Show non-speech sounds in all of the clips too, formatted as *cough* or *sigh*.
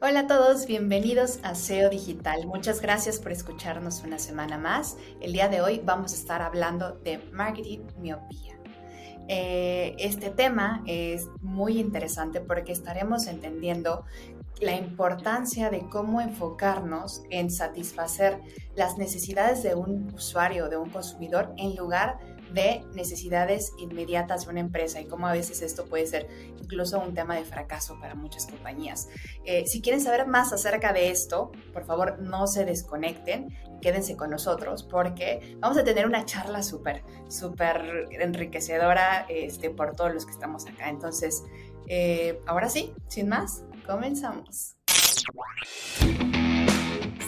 Hola a todos, bienvenidos a SEO Digital. Muchas gracias por escucharnos una semana más. El día de hoy vamos a estar hablando de marketing miopía. Eh, este tema es muy interesante porque estaremos entendiendo la importancia de cómo enfocarnos en satisfacer las necesidades de un usuario, de un consumidor, en lugar de de necesidades inmediatas de una empresa y cómo a veces esto puede ser incluso un tema de fracaso para muchas compañías. Eh, si quieren saber más acerca de esto, por favor no se desconecten, quédense con nosotros porque vamos a tener una charla súper, súper enriquecedora este, por todos los que estamos acá. Entonces, eh, ahora sí, sin más, comenzamos.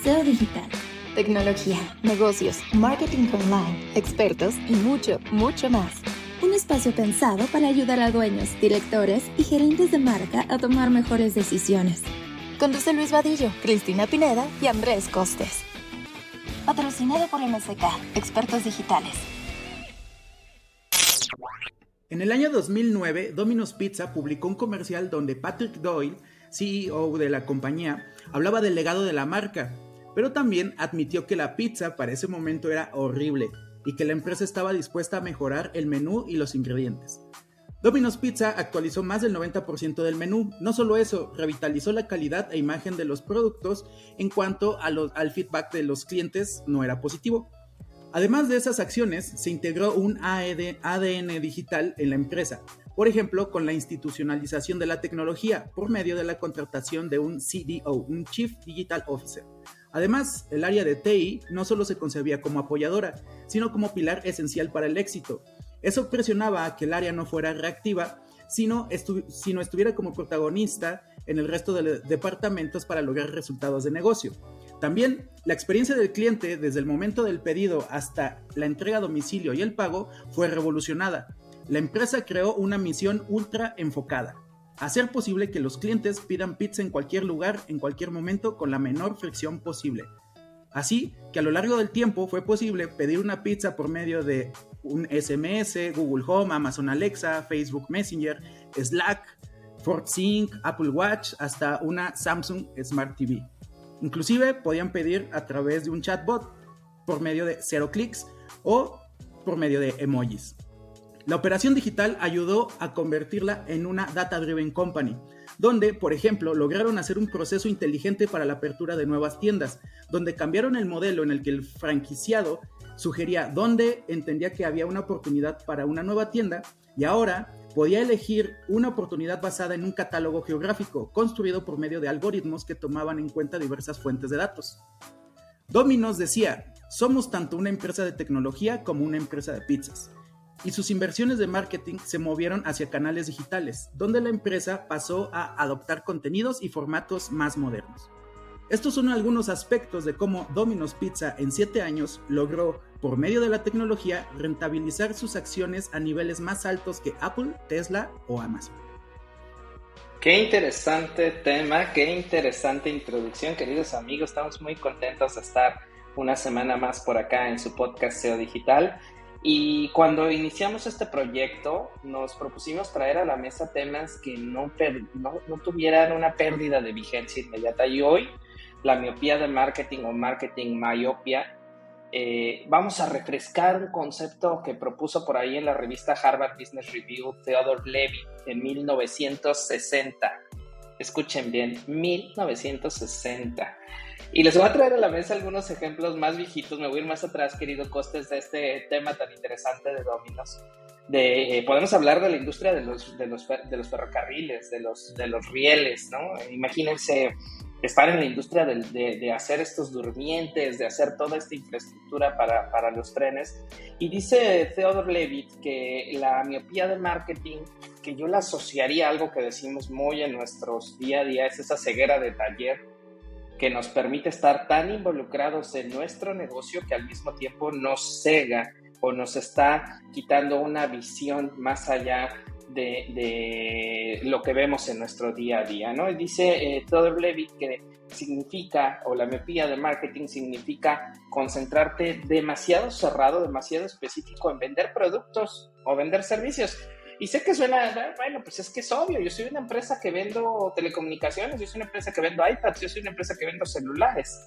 SEO Digital tecnología, negocios, marketing online, expertos y mucho, mucho más. Un espacio pensado para ayudar a dueños, directores y gerentes de marca a tomar mejores decisiones. Conduce Luis Vadillo, Cristina Pineda y Andrés Costes. Patrocinado por MSK, expertos digitales. En el año 2009, Domino's Pizza publicó un comercial donde Patrick Doyle, CEO de la compañía, hablaba del legado de la marca pero también admitió que la pizza para ese momento era horrible y que la empresa estaba dispuesta a mejorar el menú y los ingredientes. Domino's Pizza actualizó más del 90% del menú. No solo eso, revitalizó la calidad e imagen de los productos en cuanto al feedback de los clientes no era positivo. Además de esas acciones, se integró un ADN e digital en la empresa, por ejemplo, con la institucionalización de la tecnología por medio de la contratación de un CDO, un Chief Digital Officer. Además, el área de TI no solo se concebía como apoyadora, sino como pilar esencial para el éxito. Eso presionaba a que el área no fuera reactiva, sino, estuviera como protagonista en el resto de departamentos para lograr resultados de negocio. También la experiencia del cliente desde el momento del pedido hasta la entrega a domicilio y el pago fue revolucionada. La empresa creó una misión ultra enfocada, hacer posible que los clientes pidan pizza en cualquier lugar, en cualquier momento, con la menor fricción posible. Así que a lo largo del tiempo fue posible pedir una pizza por medio de un SMS, Google Home, Amazon Alexa, Facebook Messenger, Slack, FortSync, Apple Watch, hasta una Samsung Smart TV. Inclusive podían pedir a través de un chatbot por medio de cero clics o por medio de emojis. La operación digital ayudó a convertirla en una data-driven company, donde, por ejemplo, lograron hacer un proceso inteligente para la apertura de nuevas tiendas, donde cambiaron el modelo en el que el franquiciado sugería dónde entendía que había una oportunidad para una nueva tienda y ahora podía elegir una oportunidad basada en un catálogo geográfico construido por medio de algoritmos que tomaban en cuenta diversas fuentes de datos. Domino's decía, somos tanto una empresa de tecnología como una empresa de pizzas y sus inversiones de marketing se movieron hacia canales digitales, donde la empresa pasó a adoptar contenidos y formatos más modernos. Estos son algunos aspectos de cómo Domino's Pizza en 7 años logró, por medio de la tecnología, rentabilizar sus acciones a niveles más altos que Apple, Tesla o Amazon. Qué interesante tema, qué interesante introducción, queridos amigos. Estamos muy contentos de estar una semana más por acá en su podcast SEO Digital. Y cuando iniciamos este proyecto, nos propusimos traer a la mesa temas que no, no, tuvieran una pérdida de vigencia inmediata. Y hoy, la miopía de marketing o marketing myopia, eh, vamos a refrescar un concepto que propuso por ahí en la revista Harvard Business Review Theodore Levy en 1960. Escuchen bien, 1960. Y les voy a traer a la mesa algunos ejemplos más viejitos. Me voy a ir más atrás, querido Costes, de este tema tan interesante de dominos. De, eh, podemos hablar de la industria de los, de los, de los ferrocarriles, de los, de los rieles, ¿no? Imagínense estar en la industria de, de, hacer estos durmientes, de hacer toda esta infraestructura para, para los trenes. Y dice Theodore Levitt que la miopía de marketing, que yo la asociaría a algo que decimos muy en nuestros día a día, es esa ceguera de taller que nos permite estar tan involucrados en nuestro negocio que al mismo tiempo nos cega o nos está quitando una visión más allá de, lo que vemos en nuestro día a día, ¿no? Dice eh, Theodore Levitt que significa, o la miopía de marketing significa concentrarte demasiado cerrado, demasiado específico en vender productos o vender servicios. Y sé que suena, bueno, pues es que es obvio, yo soy una empresa que vendo telecomunicaciones, yo soy una empresa que vendo iPads, yo soy una empresa que vendo celulares,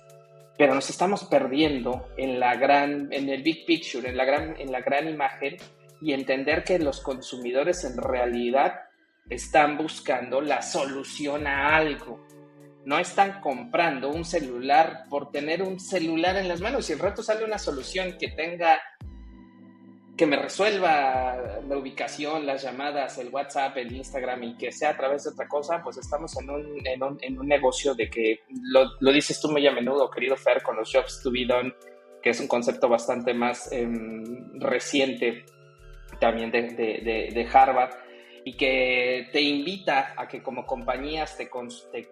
pero nos estamos perdiendo en la gran, en el big picture, en la gran, en la gran imagen y entender que los consumidores en realidad están buscando la solución a algo. No están comprando un celular por tener un celular en las manos. Si el rato sale una solución que tenga, que me resuelva la ubicación, las llamadas, el WhatsApp, el Instagram y que sea a través de otra cosa, pues estamos en un, en un, negocio de que lo, dices tú muy a menudo, querido Fer, con los jobs to be done, que es un concepto bastante más em, reciente también de, de, de Harvard y que te invita a que como compañías te,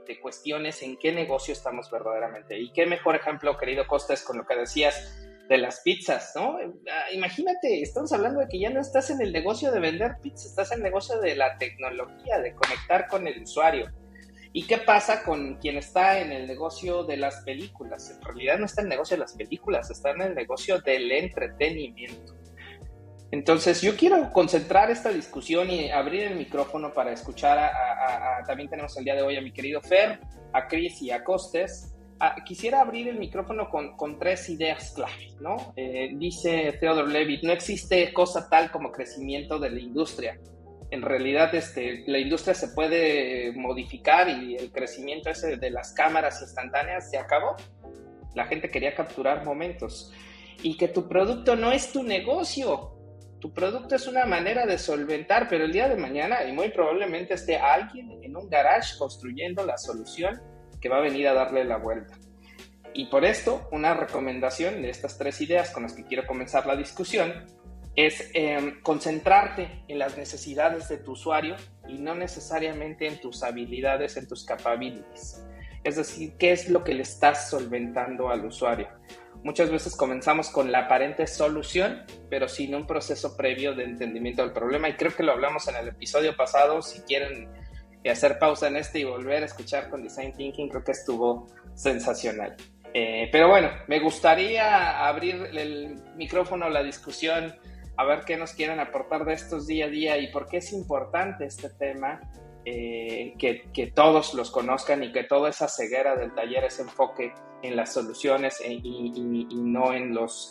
te, cuestiones en qué negocio estamos verdaderamente. Y qué mejor ejemplo, querido Costes, con lo que decías de las pizzas, ¿no? Ah, imagínate, estamos hablando de que ya no estás en el negocio de vender pizzas, estás en el negocio de la tecnología, de conectar con el usuario. ¿Y qué pasa con quien está en el negocio de las películas? En realidad no está en el negocio de las películas, está en el negocio del entretenimiento. Entonces, yo quiero concentrar esta discusión y abrir el micrófono para escuchar a, también tenemos el día de hoy a mi querido Fer, a Chris y a Costes. Ah, quisiera abrir el micrófono con, tres ideas clave, ¿no? Eh, dice Theodore Levitt, no existe cosa tal como crecimiento de la industria. En realidad, este, la industria se puede modificar y el crecimiento ese de las cámaras instantáneas se acabó. La gente quería capturar momentos. Y que tu producto no es tu negocio, tu producto es una manera de solventar, pero el día de mañana, y muy probablemente esté alguien en un garage construyendo la solución que va a venir a darle la vuelta. Y por esto, una recomendación de estas tres ideas con las que quiero comenzar la discusión es em, concentrarte en las necesidades de tu usuario y no necesariamente en tus habilidades, en tus capacidades. Es decir, qué es lo que le estás solventando al usuario. Muchas veces comenzamos con la aparente solución, pero sin un proceso previo de entendimiento del problema. Y creo que lo hablamos en el episodio pasado. Si quieren hacer pausa en este y volver a escuchar con Design Thinking, creo que estuvo sensacional. Eh, pero bueno, me gustaría abrir el micrófono la discusión, a ver qué nos quieren aportar de estos día a día y por qué es importante este tema eh, que, todos los conozcan y que toda esa ceguera del taller, ese enfoque en las soluciones eh, y, no en los...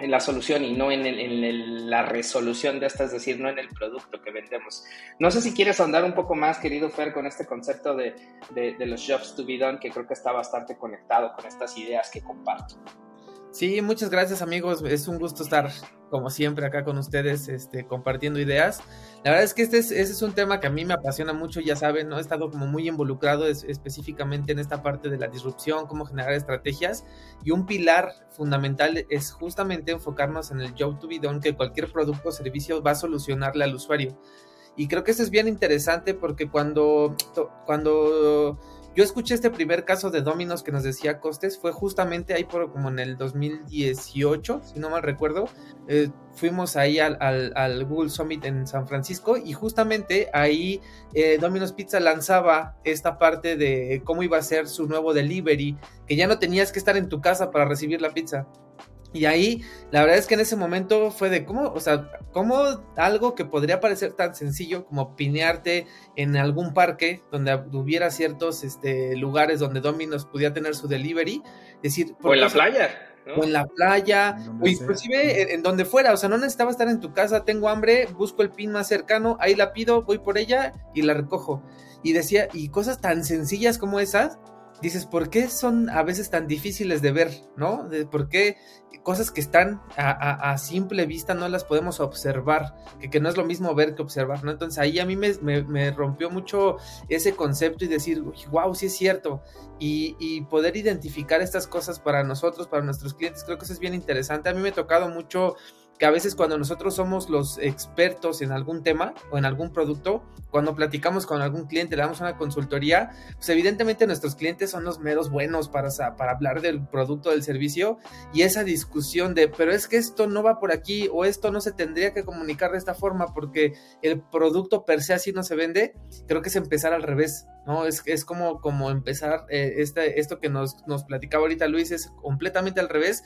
en la solución y no en, la resolución de esta, es decir, no en el producto que vendemos. No sé si quieres ahondar un poco más, querido Fer, con este concepto de, de los jobs to be done, que creo que está bastante conectado con estas ideas que comparto. Sí, muchas gracias amigos, es un gusto estar como siempre acá con ustedes este, compartiendo ideas. La verdad es que este es, un tema que a mí me apasiona mucho, ya saben, ¿no? he estado como muy involucrado específicamente en esta parte de la disrupción, cómo generar estrategias y un pilar fundamental es justamente enfocarnos en el job to be done que cualquier producto o servicio va a solucionarle al usuario. Y creo que esto es bien interesante porque cuando, cuando yo escuché este primer caso de Dominos que nos decía Costes, fue justamente ahí por como en el 2018, si no mal recuerdo. Eh, fuimos ahí al, Google Summit en San Francisco y justamente ahí eh, Domino's Pizza lanzaba esta parte de cómo iba a ser su nuevo delivery, que ya no tenías que estar en tu casa para recibir la pizza. Y ahí, la verdad es que en ese momento fue de cómo, o sea, cómo algo que podría parecer tan sencillo como pinearte en algún parque donde hubiera ciertos este, lugares donde Domino's pudiera tener su delivery, decir... O en la playa. O en la playa, o inclusive en, donde fuera, o sea, no necesitaba estar en tu casa, tengo hambre, busco el pin más cercano, ahí la pido, voy por ella y la recojo. Y decía, y cosas tan sencillas como esas, dices, ¿por qué son a veces tan difíciles de ver, ¿no? ¿Por qué cosas que están a, simple vista no las podemos observar? Que, que, no es lo mismo ver que observar, ¿no? Entonces ahí a mí me, rompió mucho ese concepto y decir, wow, sí es cierto. Y, y, poder identificar estas cosas para nosotros, para nuestros clientes, creo que eso es bien interesante. A mí me ha tocado mucho que a veces cuando nosotros somos los expertos en algún tema o en algún producto, cuando platicamos con algún cliente, le damos una consultoría, pues evidentemente nuestros clientes son los meros buenos para, para hablar del producto, del servicio y esa discusión de, pero es que esto no va por aquí o esto no se tendría que comunicar de esta forma porque el producto per se así no se vende, creo que es empezar al revés, ¿no? Es, es como, como empezar, eh, este, esto que nos, nos platicaba ahorita Luis es completamente al revés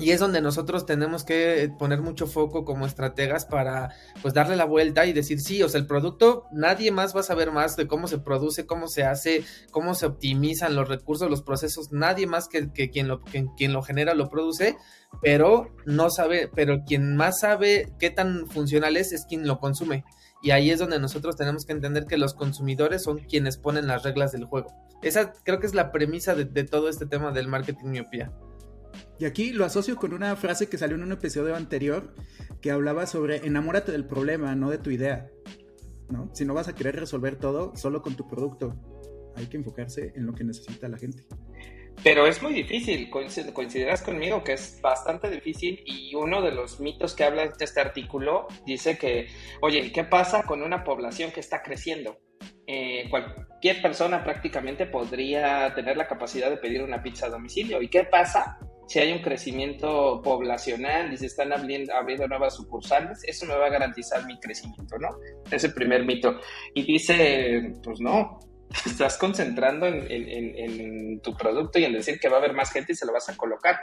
y es donde nosotros tenemos que poner mucho foco como estrategas para pues darle la vuelta y decir, sí, o sea, el producto, nadie más va a saber más de cómo se produce, cómo se hace, cómo se optimizan los recursos, los procesos, nadie más que, quien, lo, quien lo genera lo produce, pero no sabe, pero quien más sabe qué tan funcional es es quien lo consume. Y ahí es donde nosotros tenemos que entender que los consumidores son quienes ponen las reglas del juego. Esa creo que es la premisa de, de todo este tema del marketing miopía. Y aquí lo asocio con una frase que salió en un episodio anterior que hablaba sobre enamórate del problema, no de tu idea. ¿no? Si no vas a querer resolver todo solo con tu producto, hay que enfocarse en lo que necesita la gente. Pero es muy difícil, coincidirás conmigo que es bastante difícil y uno de los mitos que habla este artículo dice que, oye, ¿qué pasa con una población que está creciendo? Eh, cualquier persona prácticamente podría tener la capacidad de pedir una pizza a domicilio. ¿Y qué pasa si hay un crecimiento poblacional y se están abriendo, abriendo, nuevas sucursales, eso me va a garantizar mi crecimiento, ¿no? Es el primer mito. Y dice, pues no, estás concentrando en, tu producto y en decir que va a haber más gente y se lo vas a colocar.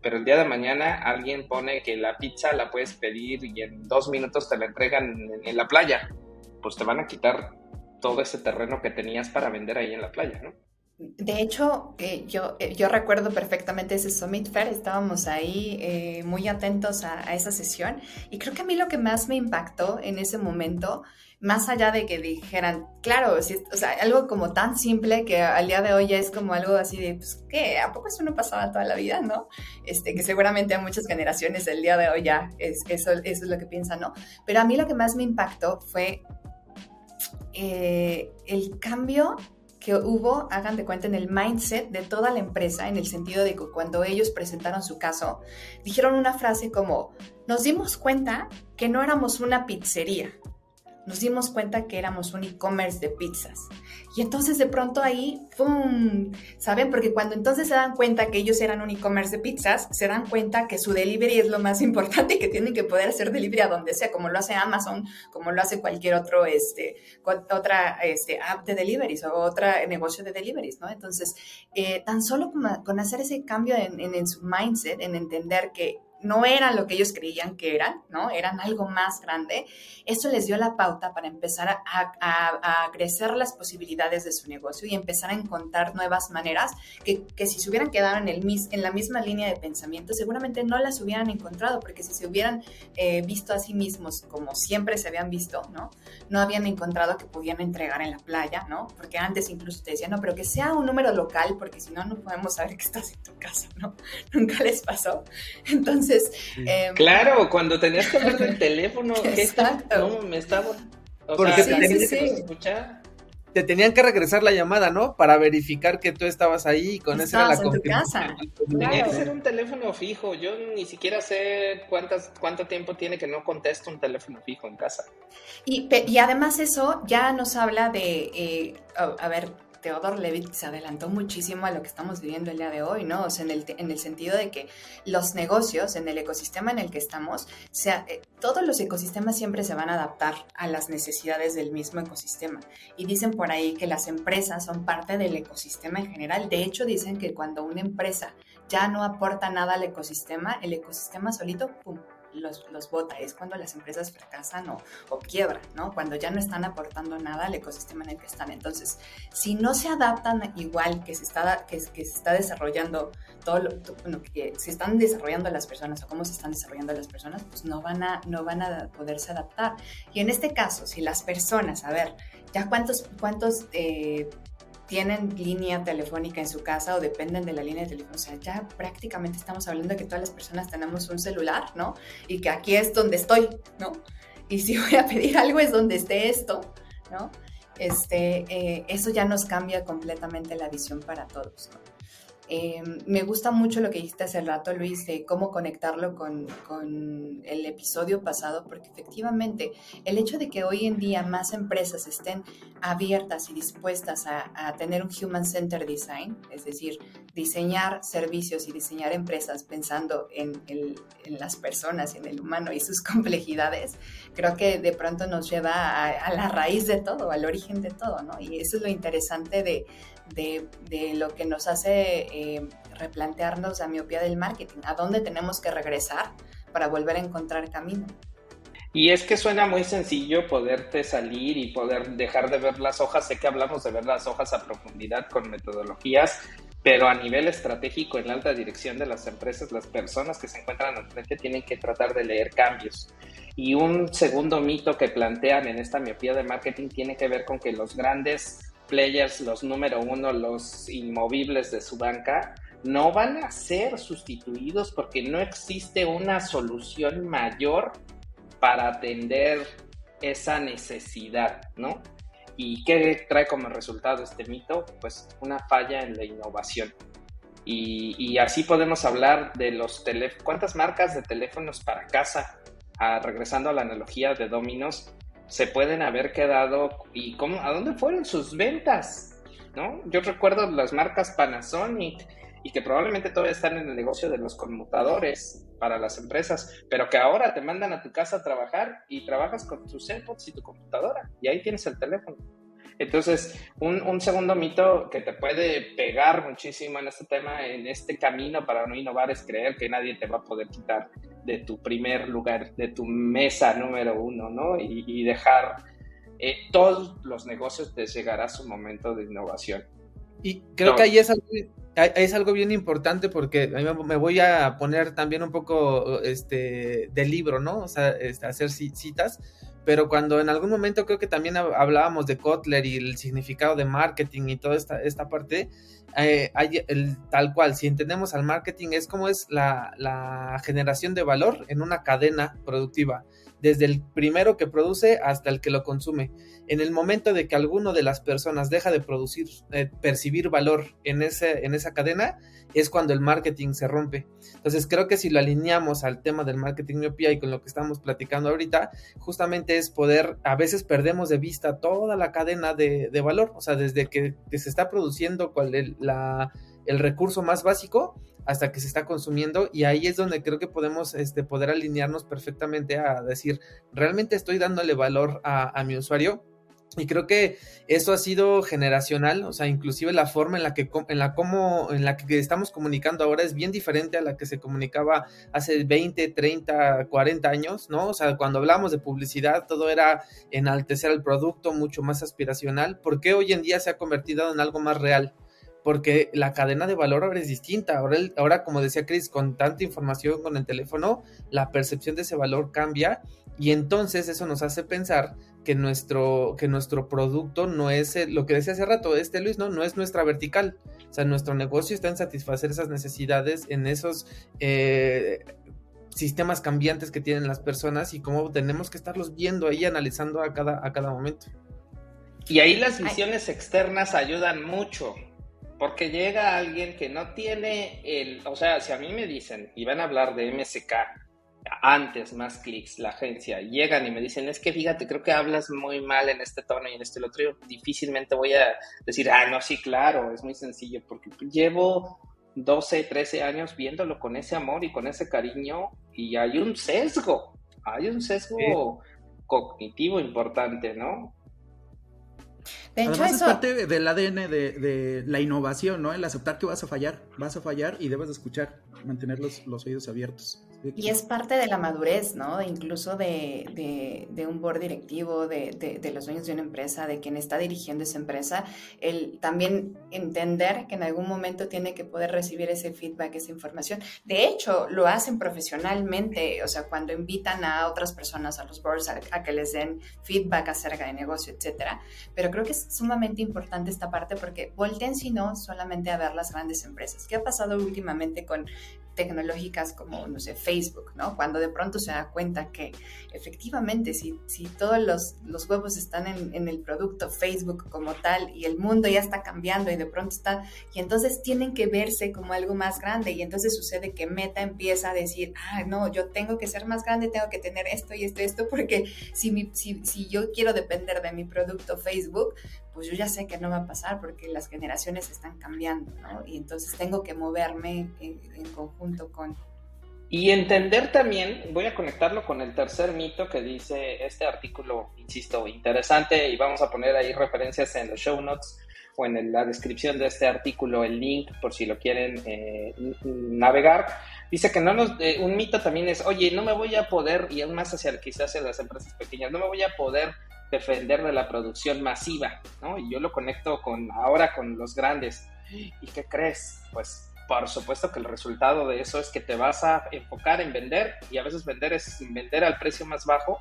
Pero el día de mañana alguien pone que la pizza la puedes pedir y en dos minutos te la entregan en, la playa. Pues te van a quitar todo ese terreno que tenías para vender ahí en la playa, ¿no? De hecho, eh, yo, eh, yo recuerdo perfectamente ese Summit Fair, estábamos ahí eh, muy atentos a, esa sesión y creo que a mí lo que más me impactó en ese momento, más allá de que dijeran, claro, o sea, algo como tan simple que al día de hoy ya es como algo así de, pues, ¿qué? ¿A poco eso no pasaba toda la vida, no? Este, que seguramente a muchas generaciones el día de hoy ya es, eso, eso es lo que piensan, ¿no? Pero a mí lo que más me impactó fue el cambio que hubo, hagan de cuenta, en el mindset de toda la empresa, en el sentido de que cuando ellos presentaron su caso, dijeron una frase como, nos dimos cuenta que no éramos una pizzería, nos dimos cuenta que éramos un e-commerce de pizzas. Y entonces de pronto ahí, ¡pum! ¿Saben? Porque cuando entonces se dan cuenta que ellos eran un e-commerce de pizzas, se dan cuenta que su delivery es lo más *laughs* importante y que tienen que poder hacer delivery a donde sea, como lo hace Amazon, como lo hace cualquier otro, este, otra este, app de deliveries o otro negocio de deliveries, ¿no? Entonces, eh, tan solo con, hacer ese cambio en, en su mindset, en entender que no eran lo que ellos creían que eran, ¿no? Eran algo más grande. Eso les dio la pauta para empezar a, crecer las posibilidades de su negocio y empezar a encontrar nuevas maneras que, si se hubieran quedado en, el, en la misma línea de pensamiento, seguramente no las hubieran encontrado, porque si se hubieran eh, visto a sí mismos como siempre se habían visto, ¿no? No habían encontrado que podían entregar en la playa, ¿no? Porque antes incluso te decían, no, pero que sea un número local, porque si no, no podemos saber que estás en tu casa, ¿no? *laughs* Nunca les pasó. Entonces, Em, claro, cuando tenías que hablar del *laughs* teléfono, Exacto. me estaba... Porque te, tenían que escuchar. te tenían que regresar la llamada, ¿no? Para verificar que tú estabas ahí y con esa era la confirmación. Tenía que ser un teléfono fijo. Yo ni siquiera sé cuántas, cuánto tiempo tiene que no contesto un teléfono fijo en casa. Y, y además eso ya nos habla de, eh, a ver, Theodore Levitt se adelantó muchísimo a lo que estamos viviendo el día de hoy, ¿no? O sea, en el, en el sentido de que los negocios, en el ecosistema en el que estamos, eh, todos los ecosistemas siempre se van a adaptar a las necesidades del mismo ecosistema. Y dicen por ahí que las empresas son parte del ecosistema en general. De hecho, dicen que cuando una empresa ya no aporta nada al ecosistema, el ecosistema solito, ¡pum!, los, los bota, es cuando las empresas fracasan o, o, quiebran, ¿no? Cuando ya no están aportando nada al ecosistema en el que están. Entonces, si no se adaptan igual que se está, que, se está desarrollando todo lo, bueno, que se están desarrollando las personas o cómo se están desarrollando las personas, pues no van a, no van a poderse adaptar. Y en este caso, si las personas, a ver, ya cuántos, cuántos eh, tienen línea telefónica en su casa o dependen de la línea de teléfono. O sea, ya prácticamente estamos hablando de que todas las personas tenemos un celular, ¿no? Y que aquí es donde estoy, ¿no? Y si *laughs* voy a pedir algo es donde esté esto, ¿no? Este, eh, eso ya nos cambia completamente la visión para todos, ¿no? Eh, me gusta mucho lo que dijiste hace rato, Luis, de cómo conectarlo con, con, el episodio pasado, porque efectivamente el hecho de que hoy en día más empresas estén abiertas y dispuestas a, a tener un Human Centered Design, es decir, diseñar servicios y diseñar empresas pensando en, en las personas, en el humano y sus *laughs* complejidades, creo que de pronto nos lleva a, a la raíz de todo, al origen de todo, ¿no? Y eso es lo interesante de, de, lo que nos hace eh, replantearnos la miopía del marketing, a dónde tenemos que regresar para volver a encontrar camino. Y es que suena muy sencillo poderte salir y poder dejar de ver las hojas. Sé que hablamos de ver las hojas a profundidad con metodologías, pero a nivel estratégico en la alta dirección de las empresas, las personas que se encuentran al frente tienen que tratar de leer cambios. Y un segundo mito que plantean en esta miopía de marketing tiene que ver con que los grandes players, los número uno, los inmovibles de su banca, no van a ser sustituidos porque no existe una solución mayor para atender esa necesidad, ¿no? ¿Y qué trae como resultado este mito? Pues una falla en la innovación. Y, así podemos hablar de los teléfonos, cuántas marcas de teléfonos para casa, ah, regresando a la analogía de Dominos, se pueden haber quedado y cómo, a dónde fueron sus ventas, ¿no? Yo recuerdo las marcas Panasonic y que probablemente todavía están en el negocio de los conmutadores, para las empresas, pero que ahora te mandan a tu casa a trabajar y trabajas con tus AirPods y tu computadora y ahí tienes el teléfono. Entonces, un, segundo mito que te puede pegar muchísimo en este tema, en este camino para no innovar, es creer que nadie te va a poder quitar de tu primer lugar, de tu mesa número uno, ¿no? Y, dejar eh, todos los negocios te llegará su momento de innovación. Y creo que ahí es algo, es algo bien importante porque me voy a poner también un poco este, de libro, ¿no? O sea, este, hacer citas, pero cuando en algún momento creo que también hablábamos de Kotler y el significado de marketing y toda esta, esta parte, eh, tal cual, si entendemos al marketing es como es la, la generación de valor en una cadena productiva desde el primero que produce hasta el que lo consume. En el momento de que alguno de las personas deja de producir, eh, percibir valor en, ese, en esa cadena, es cuando el marketing se rompe. Entonces creo que si lo alineamos al tema del marketing miopía y con lo que estamos platicando ahorita, justamente es poder, a veces perdemos de vista toda la cadena de, valor, o sea, desde que, se está produciendo cuál la, el recurso más básico hasta que se está consumiendo y ahí es donde creo que podemos este, poder alinearnos perfectamente a decir, realmente estoy dándole valor a, mi usuario. Y creo que eso ha sido generacional, o sea, inclusive la forma en la que en la como en la que estamos comunicando ahora es bien diferente a la que se comunicaba hace 20, 30, 40 años, ¿no? O sea, cuando hablamos de publicidad todo era enaltecer el producto, mucho más aspiracional, porque hoy en día se ha convertido en algo más real porque la cadena de valor ahora es distinta. Ahora, ahora, como decía Chris, con tanta información con el teléfono, la percepción de ese valor cambia y entonces eso nos hace pensar que nuestro, que nuestro producto no es lo que decía hace rato, este Luis, ¿no? No es nuestra vertical. O sea, nuestro negocio está en satisfacer esas necesidades, en esos eh, sistemas cambiantes que tienen las personas y cómo tenemos que estarlos viendo ahí, analizando a cada, a cada momento. Y ahí las visiones externas ayudan mucho. Porque llega alguien que no tiene el, o sea, si a mí me dicen y van a hablar de MSK antes, más clics, la agencia, llegan y me dicen, es que fíjate, creo que hablas muy mal en este tono y en este otro, yo difícilmente voy a decir, ah, no, sí, claro, es muy sencillo, porque llevo 12, 13 años viéndolo con ese amor y con ese cariño y hay un sesgo, hay un sesgo cognitivo importante, ¿no? De hecho, Además, es parte del ADN de, de, la innovación, ¿no? El aceptar que vas a fallar, vas a fallar y debes escuchar, mantener los, los oídos abiertos. Y es parte de la madurez, ¿no? Incluso de, de, un board directivo, de, de, los dueños de una empresa, de quien está dirigiendo esa empresa, el también entender que en algún momento tiene que poder recibir ese feedback, esa información. De hecho, lo hacen profesionalmente, o sea, cuando invitan a otras personas a los boards a, a que les den feedback acerca de negocio, etcétera. Pero creo que es sumamente importante esta parte porque volteen, si no, solamente a ver las grandes empresas. ¿Qué ha pasado últimamente con tecnológicas como, no sé, Facebook, ¿no? Cuando de pronto se da cuenta que efectivamente si, si todos los, los huevos están en, en, el producto Facebook como tal y el mundo ya está cambiando y de pronto está, y entonces tienen que verse como algo más grande y entonces sucede que Meta empieza a decir, ah, no, yo tengo que ser más grande, tengo que tener esto y esto y esto, porque si, mi, si, si yo quiero depender de mi producto Facebook, pues yo ya sé que no va a pasar porque las generaciones están cambiando, ¿no? Y entonces tengo que moverme en, conjunto con... Y entender también, voy a conectarlo con el tercer mito que dice este artículo, insisto, interesante, y vamos a poner ahí referencias en los show notes, o en la descripción de este artículo el link por si lo quieren eh, navegar. Dice que no nos, eh, un mito también es, oye, no me voy a poder, y aún más hacia quizás hacia las empresas pequeñas, no me voy a poder defender de la producción masiva, ¿no? Y yo lo conecto con ahora con los grandes. ¿Y qué crees? Pues por supuesto que el resultado de eso es que te vas a enfocar en vender y a veces vender es vender al precio más bajo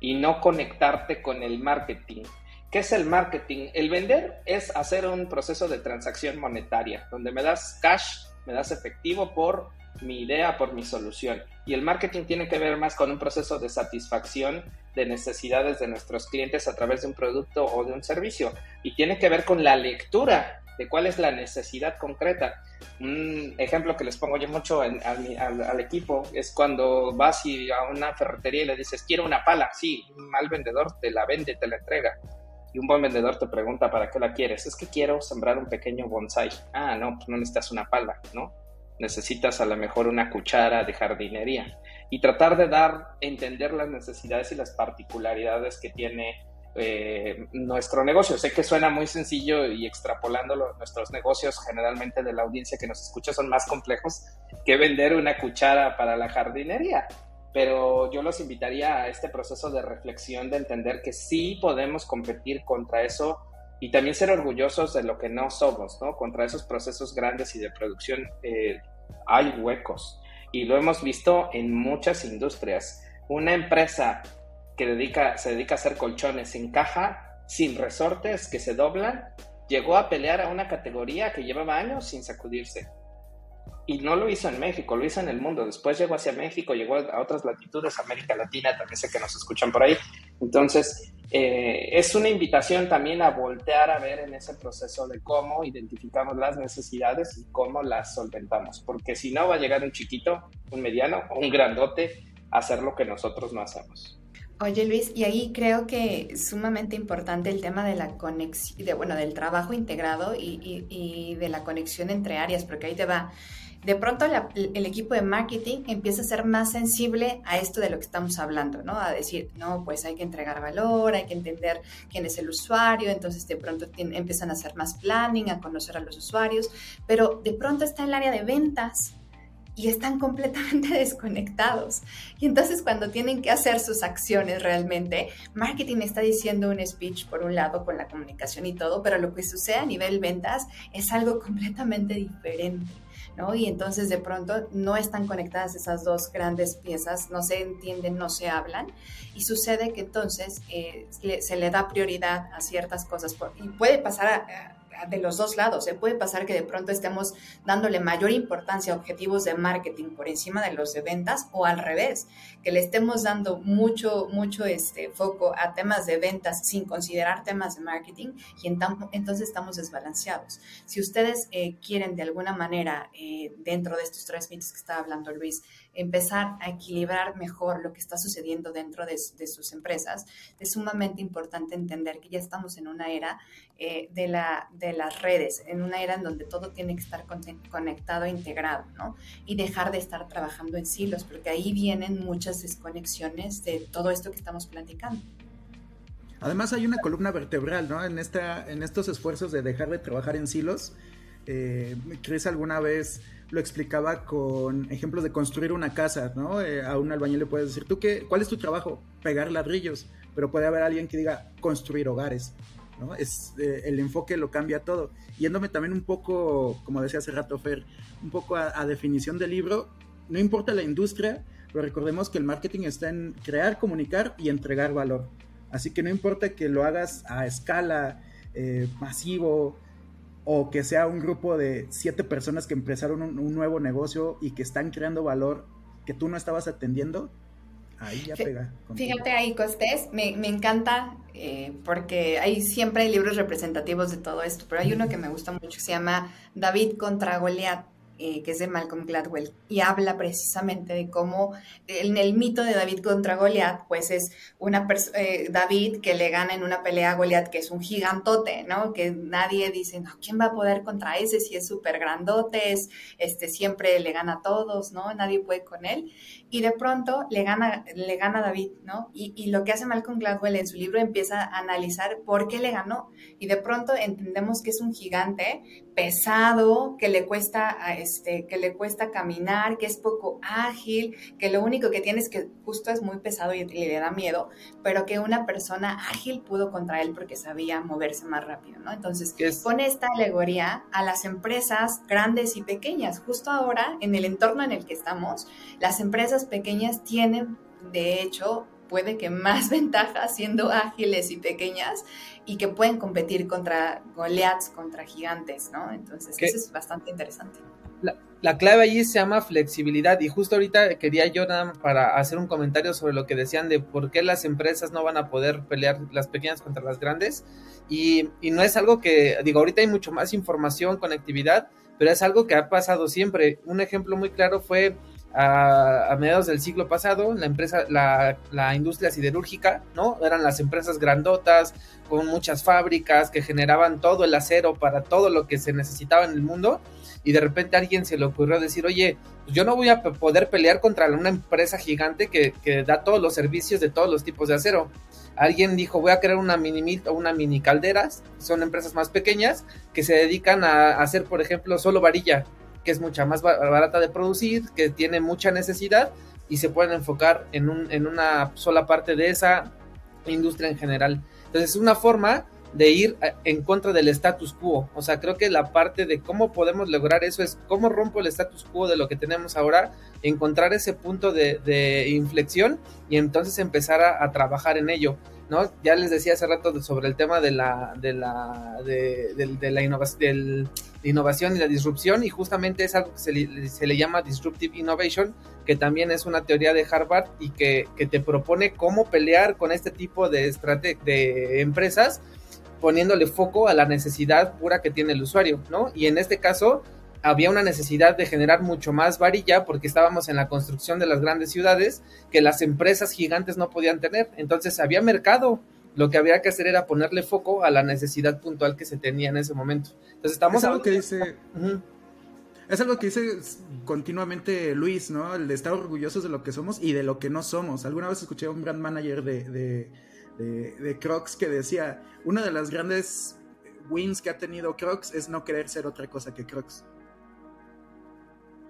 y no conectarte con el marketing. ¿Qué es el marketing? El vender es hacer un proceso de transacción monetaria, donde me das cash, me das efectivo por mi idea, por mi solución. Y el marketing tiene que ver más con un proceso de satisfacción de necesidades de nuestros clientes a través de un producto o de un servicio. Y tiene que ver con la lectura de cuál es la necesidad concreta. Un ejemplo que les pongo yo mucho al, equipo es cuando vas y a una ferretería y le dices, quiero una pala. Sí, un mal vendedor te la vende, te la entrega. Y un buen vendedor te pregunta, ¿para qué la quieres? Es que quiero sembrar un pequeño bonsai. Ah, no, pues no necesitas una pala, ¿no? Necesitas a lo mejor una cuchara de jardinería. Y tratar de dar, entender las necesidades y las particularidades que tiene eh, nuestro negocio. Sé que suena muy sencillo y extrapolándolo, nuestros negocios generalmente de la audiencia que nos escucha son más complejos que vender una cuchara para la jardinería. Pero yo los invitaría a este proceso de reflexión, de entender que sí podemos competir contra eso y también ser orgullosos de lo que no somos, ¿no? Contra esos procesos grandes y de producción eh, hay huecos. Y lo hemos visto en muchas industrias. Una empresa que dedica, se dedica a hacer colchones en caja, sin resortes, que se doblan, llegó a pelear a una categoría que llevaba años sin sacudirse. Y no lo hizo en México, lo hizo en el mundo. Después llegó hacia México, llegó a otras latitudes, América Latina, también sé que nos escuchan por ahí. Entonces, eh, es una invitación también a voltear a ver en ese proceso de cómo identificamos las necesidades y cómo las solventamos. Porque si no, va a llegar un chiquito, un mediano o un grandote a hacer lo que nosotros no hacemos. Oye Luis, y ahí creo que sumamente importante el tema de la conexión, de, bueno, del trabajo integrado y, de la conexión entre áreas, porque ahí te va. De pronto el equipo de marketing empieza a ser más sensible a esto de lo que estamos hablando, ¿no? A decir, no, pues hay que entregar valor, hay que entender quién es el usuario, entonces de pronto empiezan a hacer más planning, a conocer a los usuarios, pero de pronto está el área de ventas y están completamente *laughs* desconectados. Y entonces cuando tienen que hacer sus acciones realmente, marketing está diciendo un speech por un lado con la comunicación y todo, pero lo que sucede a nivel ventas es algo completamente diferente. ¿No? Y entonces de pronto no están conectadas esas dos grandes piezas, no se entienden, no se hablan, y sucede que entonces eh, se le da prioridad a ciertas cosas, y puede pasar a, de los dos lados. ¿eh? Puede pasar que de pronto estemos dándole mayor importancia a objetivos de marketing por encima de los de ventas o al revés, que le estemos dando mucho, mucho este foco a temas de ventas sin considerar temas de marketing y entonces estamos desbalanceados. Si ustedes eh, quieren de alguna manera, eh, dentro de estos tres mitos que estaba hablando Luis, empezar a equilibrar mejor lo que está sucediendo dentro de, sus empresas, es sumamente importante entender que ya estamos en una era eh, de, la, de las redes, en una era en donde todo tiene que estar conectado e integrado, ¿no? Y dejar de estar trabajando en silos, porque ahí vienen muchas desconexiones de todo esto que estamos platicando. Además hay una columna vertebral, ¿no? En, esta, en estos esfuerzos de dejar de trabajar en silos. Eh, Chris alguna vez lo explicaba con ejemplos de construir una casa, ¿no? Eh, a un albañil le puedes decir, ¿tú qué, cuál es tu trabajo? Pegar ladrillos, pero puede haber alguien que diga construir hogares, ¿no? Es, eh, el enfoque lo cambia todo. Yéndome también un poco, como decía hace rato Fer, un poco a, definición del libro, no importa la industria, pero recordemos que el marketing está en crear, comunicar y entregar valor. Así que no importa que lo hagas a escala, eh, masivo, o que sea un grupo de siete personas que empezaron un, nuevo negocio y que están creando valor que tú no estabas atendiendo, ahí ya pega. Fíjate ahí, Costés, me, me encanta eh, porque hay, siempre hay libros representativos de todo esto, pero hay uno que me gusta mucho que se llama David contra Goliat. Eh, que es de Malcolm Gladwell, y habla precisamente de cómo en el mito de David contra Goliat, pues es una eh, David que le gana en una pelea a Goliat, que es un gigantote, ¿no? Que nadie dice, no, ¿quién va a poder contra ese si es súper grandote, es, este, siempre le gana a todos, ¿no? Nadie puede con él. Y de pronto le gana, le gana David, ¿no? Y, y lo que hace Malcolm Gladwell en su libro empieza a analizar por qué le ganó. Y de pronto entendemos que es un gigante pesado, que le cuesta, este, que le cuesta caminar, que es poco ágil, que lo único que tiene es que justo es muy pesado y, le da miedo, pero que una persona ágil pudo contra él porque sabía moverse más rápido, ¿no? Entonces, pone esta alegoría a las empresas grandes y pequeñas. Justo ahora, en el entorno en el que estamos, las empresas pequeñas tienen, de hecho, puede que más *laughs* ventajas siendo ágiles y pequeñas y que pueden competir contra Goliaths, contra gigantes, ¿no? Entonces, eso es bastante interesante. La, clave allí se llama flexibilidad y justo ahorita quería yo para hacer un comentario sobre lo que decían de por qué las empresas no van a poder pelear las pequeñas contra las grandes y, y no es algo que, digo, ahorita hay mucho más información, conectividad, pero es algo que ha pasado siempre. Un ejemplo muy claro fue a, mediados del siglo pasado, la empresa, la, industria siderúrgica, ¿no? Eran las empresas grandotas, con muchas fábricas que generaban todo el acero para todo lo que se necesitaba en el mundo. Y de repente a alguien se le ocurrió decir, oye, pues yo no voy a poder pelear contra una empresa gigante que, que da todos los servicios de todos los tipos de acero. Alguien dijo, voy a crear una mini o una mini calderas, son empresas más pequeñas que se dedican a hacer, por ejemplo, solo varilla que es mucha más barata de producir, que tiene mucha necesidad y se pueden enfocar en, un, en una sola parte de esa industria en general. Entonces es una forma de ir en contra del status quo. O sea, creo que la parte de cómo podemos lograr eso es cómo rompo el status quo de lo que tenemos ahora, encontrar ese punto de, inflexión y entonces empezar a, trabajar en ello. ¿No? Ya les decía hace rato sobre el tema de la, de la, de, la innovación, innovación y la disrupción y justamente es algo que se le, llama Disruptive Innovation, que también es una teoría de Harvard y que, que te propone cómo pelear con este tipo de, de empresas poniéndole foco a la necesidad pura que tiene el usuario, ¿no? Y en este caso había una necesidad de generar mucho más varilla porque estábamos en la construcción de las grandes ciudades que las empresas gigantes no podían tener. Entonces había mercado lo que había que hacer era ponerle foco a la necesidad puntual que se tenía en ese momento. Entonces estamos... Es algo que dice... Es algo que dice continuamente Luis, ¿no? El de estar orgullosos de lo que somos y de lo que no somos. Alguna vez escuché a un brand manager de, de, de Crocs que decía, una de las grandes wins que ha tenido Crocs es no querer ser otra cosa que Crocs.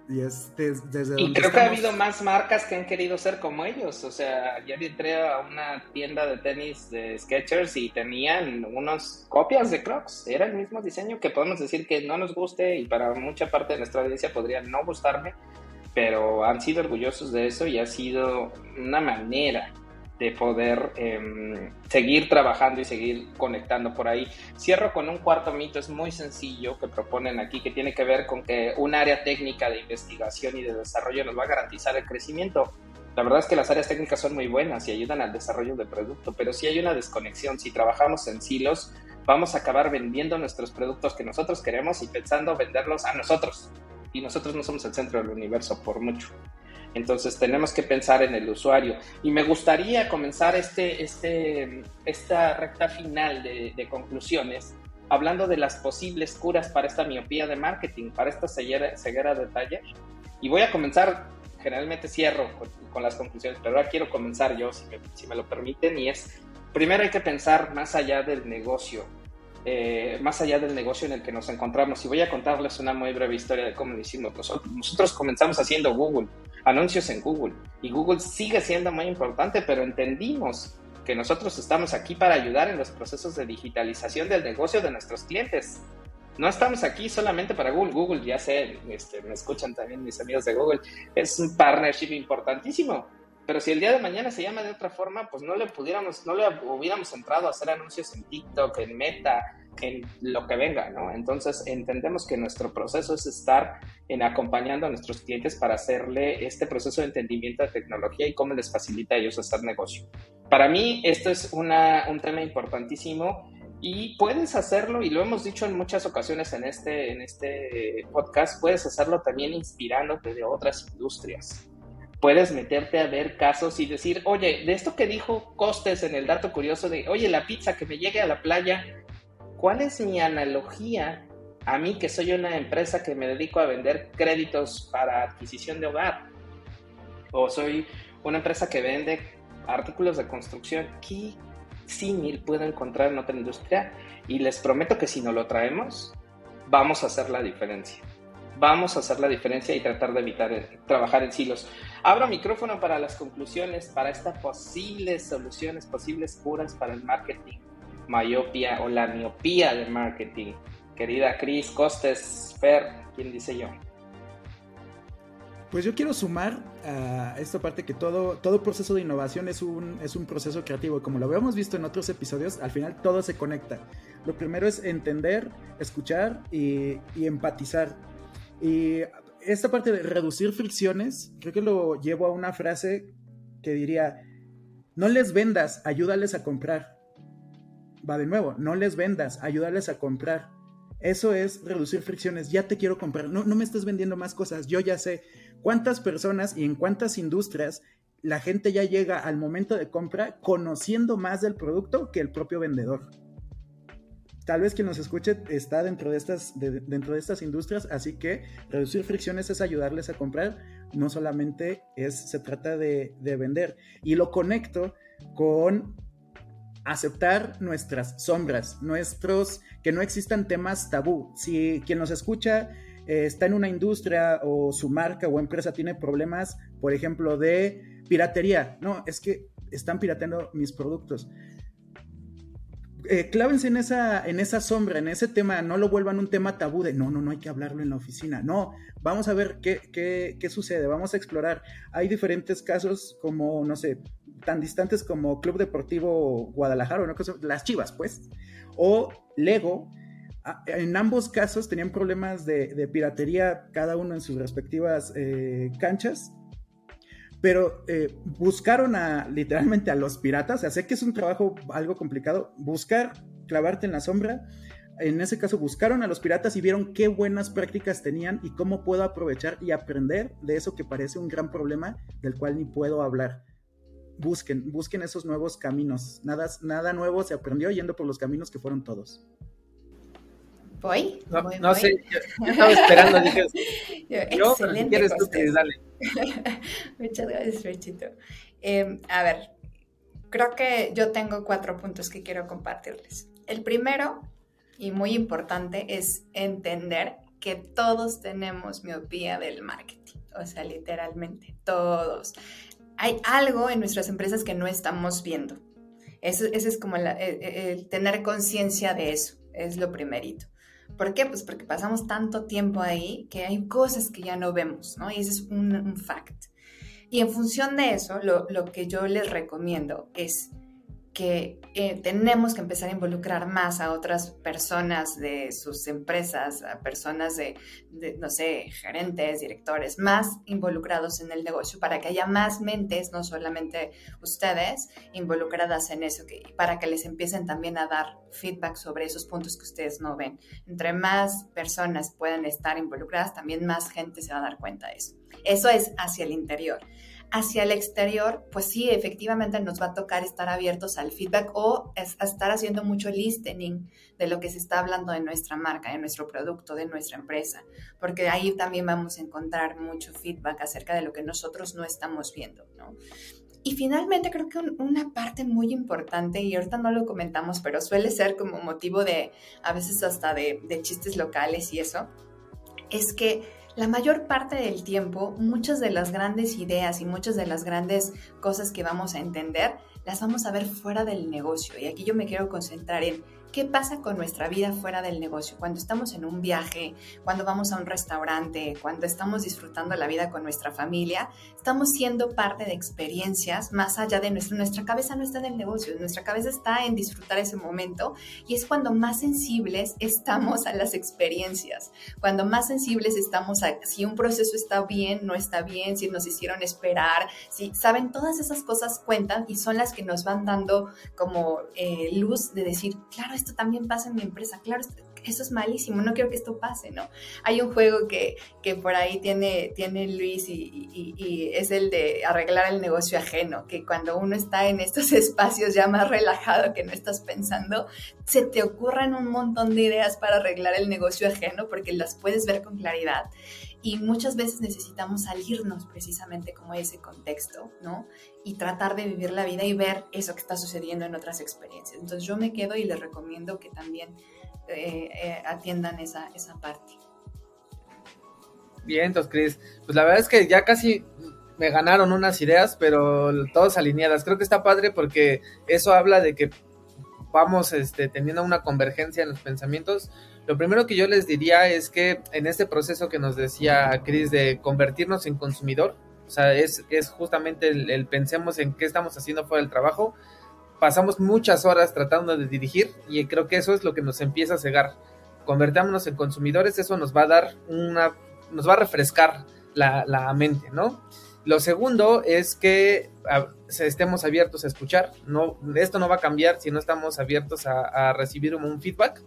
Y, creo que ha habido más marcas que han querido ser como ellos. O sea, ayer entré a una tienda de tenis de Skechers y tenían unas copias de Crocs. Era el mismo diseño que podemos decir que no nos guste y para mucha parte de nuestra audiencia podría no gustarme, pero han sido orgullosos de eso y ha sido una manera de poder em, seguir trabajando y seguir conectando por ahí. Cierro con un cuarto mito, es muy sencillo que proponen aquí, que tiene que ver con que un área técnica de investigación y de desarrollo nos va a garantizar el crecimiento. La verdad es que las áreas técnicas son muy buenas y ayudan al desarrollo del producto, pero si hay una desconexión, si trabajamos en silos, vamos a acabar vendiendo nuestros productos que nosotros queremos y pensando venderlos a nosotros. Y nosotros no somos el centro del universo por mucho. Entonces tenemos que pensar en el usuario. Y me gustaría comenzar este, este, esta recta final de, conclusiones hablando de las posibles curas para esta miopía de marketing, para esta ceguera, ceguera de taller. Y voy a comenzar, generalmente cierro con, las conclusiones, pero ahora quiero comenzar yo, si me, si me lo permiten, y es, primero hay que pensar más allá del negocio. Eh, más allá del negocio en el que nos encontramos. Y voy a contarles una muy breve historia de cómo lo hicimos. Nosotros, nosotros comenzamos haciendo Google anuncios en Google. Y Google sigue siendo muy importante, pero entendimos que nosotros estamos aquí para ayudar en los procesos de digitalización del negocio de nuestros clientes. No estamos aquí solamente para Google. Google, ya sé, este, me escuchan también mis amigos de Google, es un partnership importantísimo. Pero si el día de mañana se llama de otra forma, pues no le pudiéramos, no le hubiéramos entrado a hacer anuncios en TikTok, en Meta, en lo que venga, ¿no? Entonces entendemos que nuestro proceso es estar en acompañando a nuestros clientes para hacerle este proceso de entendimiento de tecnología y cómo les facilita a ellos hacer negocio. Para mí esto es una, un tema importantísimo Y puedes hacerlo, y lo hemos dicho en muchas ocasiones en este, en este podcast, puedes hacerlo también inspirándote de otras industrias. Puedes meterte a ver casos y decir, oye, de esto que dijo Costes en el dato curioso de, oye, la pizza que me llegue a la playa, ¿cuál es mi analogía a mí que soy una empresa que me dedico a vender créditos para adquisición de hogar? O soy una empresa que vende artículos de construcción. ¿Qué símil puedo encontrar en otra industria? Y les prometo que si no lo traemos, vamos a hacer la diferencia. Vamos a hacer la diferencia y tratar de evitar eh, trabajar en silos. Abro micrófono para las conclusiones, para estas posibles soluciones, posibles curas para el marketing miopía o la miopía del marketing. Querida Cris Costes, Fer, ¿quién dice yo? Pues yo quiero sumar a esta parte que todo, todo proceso de innovación es un, es un proceso creativo. Como lo habíamos visto en otros episodios, al final todo se conecta. Lo primero es entender, escuchar y, y empatizar. Y esta parte de reducir fricciones, creo que lo llevo a una frase que diría, no les vendas, ayúdales a comprar va de nuevo, no les vendas, ayúdales a comprar. Eso es reducir fricciones. Ya te quiero comprar. No, no me estés vendiendo más cosas. Yo ya sé cuántas personas y en cuántas industrias la gente ya llega al momento de compra conociendo más del producto que el propio vendedor. Tal vez quien nos escuche está dentro de estas, dentro de estas industrias, así que reducir fricciones es ayudarles a comprar, no solamente es, se trata de, de vender. Y lo conecto con aceptar nuestras sombras, nuestros, que no existan temas tabú. Si quien nos escucha eh, está en una industria o su marca o empresa tiene problemas, por ejemplo, de piratería, no, es que están pirateando mis productos. Eh, clávense en esa, en esa sombra, en ese tema, no lo vuelvan un tema tabú de no, no, no hay que hablarlo en la oficina. No, vamos a ver qué, qué, qué sucede, vamos a explorar. Hay diferentes casos como, no sé, tan distantes como Club Deportivo Guadalajara, o cosa, las Chivas, pues, o Lego. En ambos casos tenían problemas de, piratería, cada uno en sus respectivas eh, canchas, pero eh, buscaron a literalmente a los piratas. O sea, sé que es un trabajo algo complicado. Buscar, clavarte en la sombra. En ese caso, buscaron a los piratas y vieron qué buenas prácticas tenían y cómo puedo aprovechar y aprender de eso que parece un gran problema del cual ni puedo hablar busquen, busquen esos nuevos caminos. Nada, nada nuevo se aprendió yendo por los caminos que fueron todos. ¿Voy? No, sé, yo, estaba esperando, dije, *laughs* yo, si quieres tú que dale. *laughs* Muchas gracias, Ferchito. Em, a ver, creo que yo tengo cuatro puntos que quiero compartirles. El primero, y muy importante, es entender que todos tenemos miopía del marketing, o sea, literalmente, todos hay algo en nuestras empresas que no estamos viendo. Eso, ese es como el, tener conciencia de eso, es lo primerito. ¿Por qué? Pues porque pasamos tanto tiempo ahí que hay cosas que ya no vemos, ¿no? Y ese es un, fact. Y en función de eso, lo que yo les recomiendo es que eh, tenemos que empezar a involucrar más a otras personas de sus empresas, a personas de, no sé, gerentes, directores, más involucrados en el negocio para que haya más mentes, no solamente ustedes, involucradas en eso, que, para que les empiecen también a dar feedback sobre esos puntos que ustedes no ven. Entre más personas puedan estar involucradas, también más gente se va a dar cuenta de eso. Eso es hacia el interior hacia el exterior, pues sí, efectivamente nos va a tocar estar abiertos al feedback o estar haciendo mucho listening de lo que se está hablando de nuestra marca, de nuestro producto, de nuestra empresa, porque ahí también vamos a encontrar mucho feedback acerca de lo que nosotros no estamos viendo, ¿no? Y finalmente creo que una parte muy importante, y ahorita no lo comentamos, pero suele ser como motivo de, a veces hasta de, de chistes locales y eso, es que la mayor parte del tiempo, muchas de las grandes ideas y muchas de las grandes cosas que vamos a entender, las vamos a ver fuera del negocio. Y aquí yo me quiero concentrar en ¿Qué pasa con nuestra vida fuera del negocio? Cuando estamos en un viaje, cuando vamos a un restaurante, cuando estamos disfrutando la vida con nuestra familia, estamos siendo parte de experiencias más allá de nuestra, nuestra cabeza no está en el negocio, nuestra cabeza está en disfrutar ese momento y es cuando más sensibles estamos a las experiencias, cuando más sensibles estamos a si un proceso está bien, no está bien, si nos hicieron esperar, si saben, todas esas cosas cuentan y son las que nos van dando como eh, luz de decir, claro, esto también pasa en mi empresa, claro, eso es malísimo, no quiero que esto pase, ¿no? Hay un juego que, que por ahí tiene, tiene Luis y, y, es el de arreglar el negocio ajeno, que cuando uno está en estos *laughs* espacios ya más relajado que no estás pensando, se te ocurren un montón de ideas para arreglar el negocio ajeno porque las puedes ver con claridad y muchas veces necesitamos salirnos precisamente como ese contexto, ¿no? Y tratar de vivir la vida y ver eso que está sucediendo en otras experiencias. Entonces yo me quedo y les recomiendo que también eh, eh, atiendan esa, esa parte. Bien, entonces, Cris, pues la verdad es que ya casi me ganaron unas ideas, pero todas alineadas. Creo que está padre porque eso habla de que vamos este, teniendo una convergencia en los pensamientos lo primero que yo les diría es que en este proceso que nos decía Chris de convertirnos en consumidor, o sea, es, es justamente el, pensemos en qué estamos haciendo fuera del trabajo, pasamos muchas horas tratando de dirigir y creo que eso es lo que nos empieza a cegar. Convertámonos en consumidores, eso nos va a dar una, nos va a refrescar la, la mente, ¿no? Lo segundo es que estemos abiertos a escuchar. No, esto no va a cambiar si no estamos abiertos a, a recibir un feedback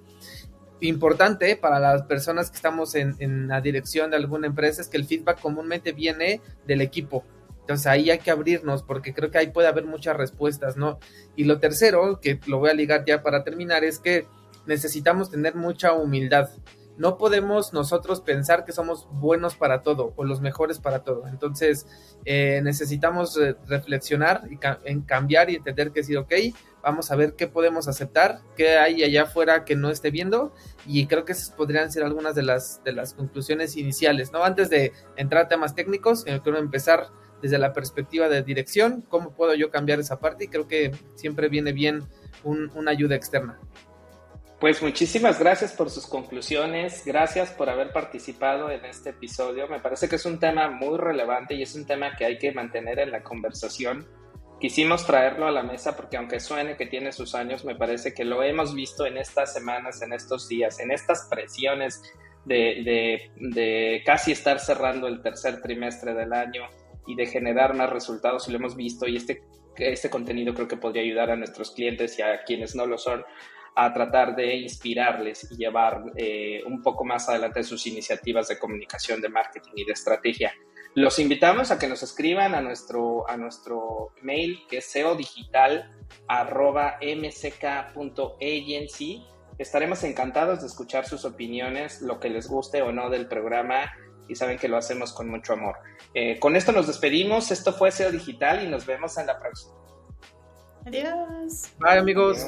importante para las personas que estamos en, la dirección de alguna empresa es que el feedback comúnmente viene del equipo. Entonces ahí hay que abrirnos porque creo que ahí puede haber muchas respuestas, ¿no? Y lo tercero, que lo voy a ligar ya para terminar, es que necesitamos tener mucha humildad no podemos nosotros pensar que somos buenos para todo o los mejores para todo. Entonces, eh, necesitamos reflexionar y en cambiar y entender que sí, ok, vamos a ver qué podemos aceptar, qué hay allá afuera que no esté viendo y creo que esas podrían ser algunas de las, de las conclusiones iniciales, ¿no? Antes de entrar a temas técnicos, eh, quiero empezar desde la perspectiva de dirección, cómo puedo yo cambiar esa parte y creo que siempre viene bien una ayuda externa. Pues muchísimas gracias por sus conclusiones, gracias por haber participado en este episodio. Me parece que es un tema muy relevante y es un tema que hay que mantener en la conversación. Quisimos traerlo a la mesa porque aunque suene que tiene sus años, me parece que lo hemos visto en estas semanas, en estos días, en estas presiones de, de casi estar cerrando el tercer trimestre del año y de generar más resultados y lo hemos visto y este, este contenido creo que podría ayudar a nuestros clientes y a quienes no lo son a tratar de inspirarles y llevar eh, un poco más adelante sus iniciativas de comunicación, de marketing y de estrategia. Los invitamos a que nos escriban a nuestro, a nuestro mail que es seodigital.mck.agency. Estaremos encantados de escuchar sus opiniones, lo que les guste o no del programa y saben que lo hacemos con mucho amor. Eh, con esto nos despedimos. Esto fue SEO Digital y nos vemos en la próxima. Adiós. Bye amigos.